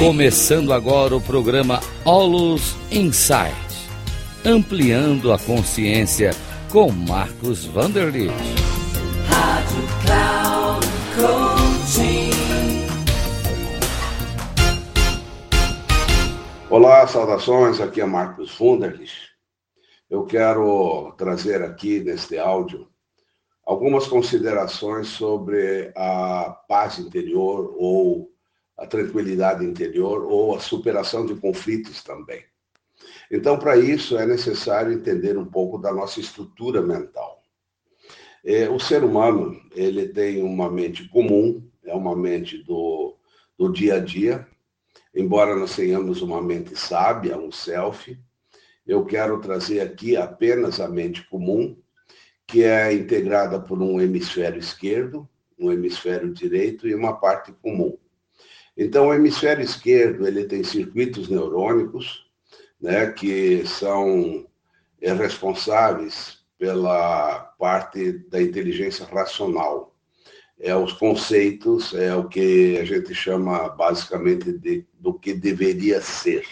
Começando agora o programa Olus Insight, ampliando a consciência com Marcos Vanderlit. Rádio Cloud Coaching. Olá, saudações, aqui é Marcos Vanderlit. Eu quero trazer aqui neste áudio algumas considerações sobre a paz interior ou a tranquilidade interior ou a superação de conflitos também. Então, para isso, é necessário entender um pouco da nossa estrutura mental. É, o ser humano, ele tem uma mente comum, é uma mente do, do dia a dia, embora nós tenhamos uma mente sábia, um self, eu quero trazer aqui apenas a mente comum, que é integrada por um hemisfério esquerdo, um hemisfério direito e uma parte comum. Então, o hemisfério esquerdo ele tem circuitos neurônicos, né, que são é, responsáveis pela parte da inteligência racional. É os conceitos, é o que a gente chama basicamente de, do que deveria ser.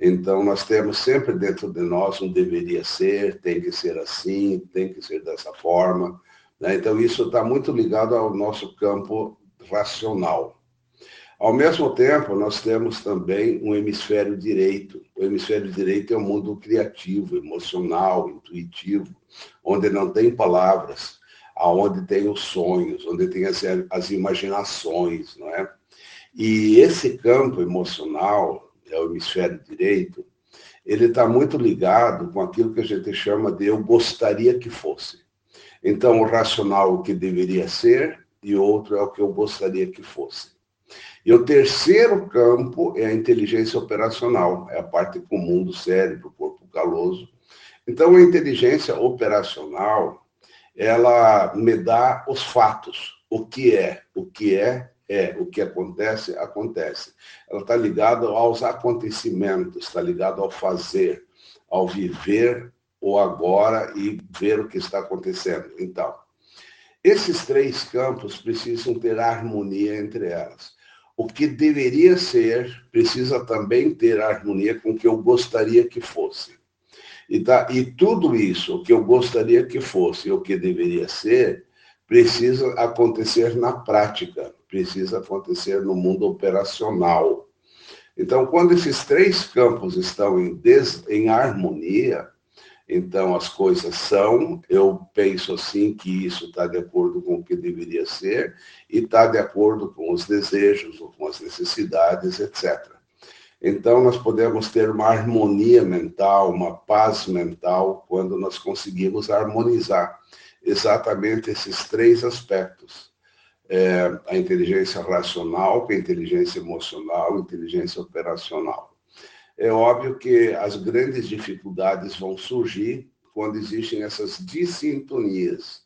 Então, nós temos sempre dentro de nós um deveria ser, tem que ser assim, tem que ser dessa forma. Né? Então, isso está muito ligado ao nosso campo racional. Ao mesmo tempo, nós temos também um hemisfério direito. O hemisfério direito é um mundo criativo, emocional, intuitivo, onde não tem palavras, aonde tem os sonhos, onde tem as, as imaginações, não é? E esse campo emocional, é o hemisfério direito, ele está muito ligado com aquilo que a gente chama de eu gostaria que fosse. Então, o racional o que deveria ser e outro é o que eu gostaria que fosse. E o terceiro campo é a inteligência operacional, é a parte comum do cérebro, corpo caloso. Então, a inteligência operacional, ela me dá os fatos, o que é, o que é é o que acontece, acontece. Ela está ligada aos acontecimentos, está ligada ao fazer, ao viver o agora e ver o que está acontecendo. Então, esses três campos precisam ter harmonia entre elas. O que deveria ser precisa também ter harmonia com o que eu gostaria que fosse. E, tá, e tudo isso, o que eu gostaria que fosse o que deveria ser, precisa acontecer na prática precisa acontecer no mundo operacional. Então, quando esses três campos estão em, des, em harmonia, então as coisas são, eu penso assim que isso está de acordo com o que deveria ser e está de acordo com os desejos ou com as necessidades, etc. Então nós podemos ter uma harmonia mental, uma paz mental, quando nós conseguimos harmonizar exatamente esses três aspectos é, a inteligência racional com a inteligência emocional, a inteligência operacional. É óbvio que as grandes dificuldades vão surgir quando existem essas dissintonias,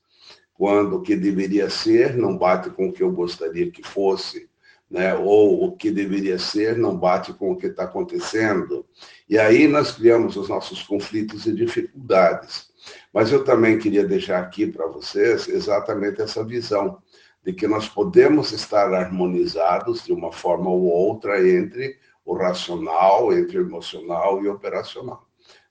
quando o que deveria ser não bate com o que eu gostaria que fosse, né? ou o que deveria ser não bate com o que está acontecendo. E aí nós criamos os nossos conflitos e dificuldades. Mas eu também queria deixar aqui para vocês exatamente essa visão de que nós podemos estar harmonizados de uma forma ou outra entre o racional, entre o emocional e o operacional.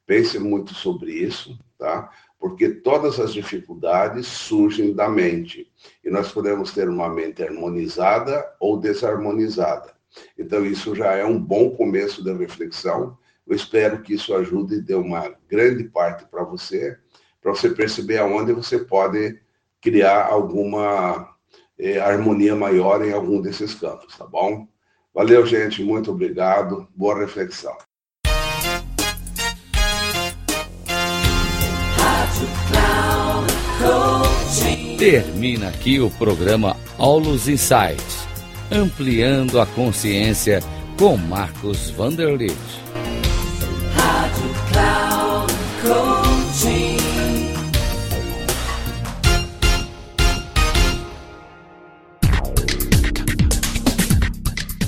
Pense muito sobre isso, tá? Porque todas as dificuldades surgem da mente e nós podemos ter uma mente harmonizada ou desarmonizada. Então isso já é um bom começo da reflexão. Eu espero que isso ajude e dê uma grande parte para você, para você perceber aonde você pode criar alguma é, harmonia maior em algum desses campos, tá bom? Valeu, gente, muito obrigado, boa reflexão. Termina aqui o programa Aulos Insights, ampliando a consciência com Marcos Vanderlit.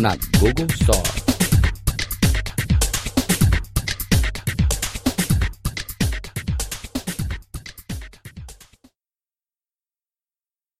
not Google Star.